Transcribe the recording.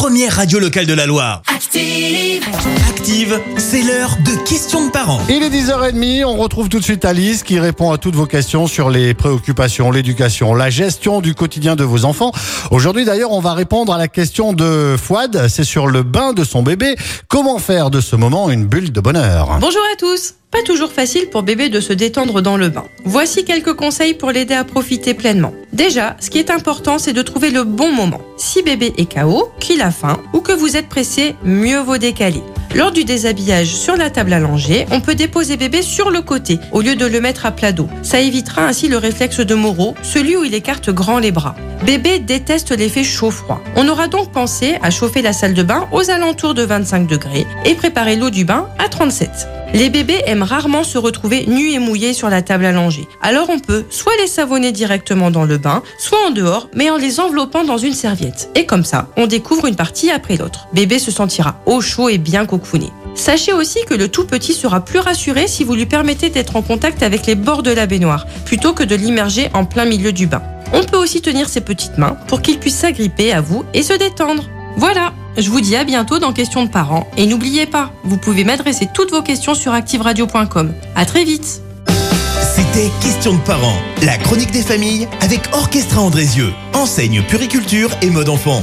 première radio locale de la Loire. Active. Active, c'est l'heure de questions de parents. Il est 10h30, on retrouve tout de suite Alice qui répond à toutes vos questions sur les préoccupations, l'éducation, la gestion du quotidien de vos enfants. Aujourd'hui d'ailleurs, on va répondre à la question de Fouad, c'est sur le bain de son bébé. Comment faire de ce moment une bulle de bonheur? Bonjour à tous Pas toujours facile pour bébé de se détendre dans le bain. Voici quelques conseils pour l'aider à profiter pleinement. Déjà, ce qui est important, c'est de trouver le bon moment. Si bébé est KO, qu'il a faim ou que vous êtes pressé, mieux vaut décaler. Lors du déshabillage sur la table allongée, on peut déposer bébé sur le côté au lieu de le mettre à plat dos. Ça évitera ainsi le réflexe de Moreau, celui où il écarte grand les bras. Bébé déteste l'effet chaud-froid. On aura donc pensé à chauffer la salle de bain aux alentours de 25 degrés et préparer l'eau du bain à 37. Les bébés aiment rarement se retrouver nus et mouillés sur la table allongée. Alors on peut soit les savonner directement dans le bain, soit en dehors, mais en les enveloppant dans une serviette. Et comme ça, on découvre une partie après l'autre. Bébé se sentira au chaud et bien cocooné. Sachez aussi que le tout petit sera plus rassuré si vous lui permettez d'être en contact avec les bords de la baignoire, plutôt que de l'immerger en plein milieu du bain. On peut aussi tenir ses petites mains pour qu'il puisse s'agripper à vous et se détendre. Voilà, je vous dis à bientôt dans Questions de parents et n'oubliez pas, vous pouvez m'adresser toutes vos questions sur activeradio.com. À très vite. C'était Questions de parents, la chronique des familles avec Orchestra Andrézieux, enseigne puriculture et mode enfant.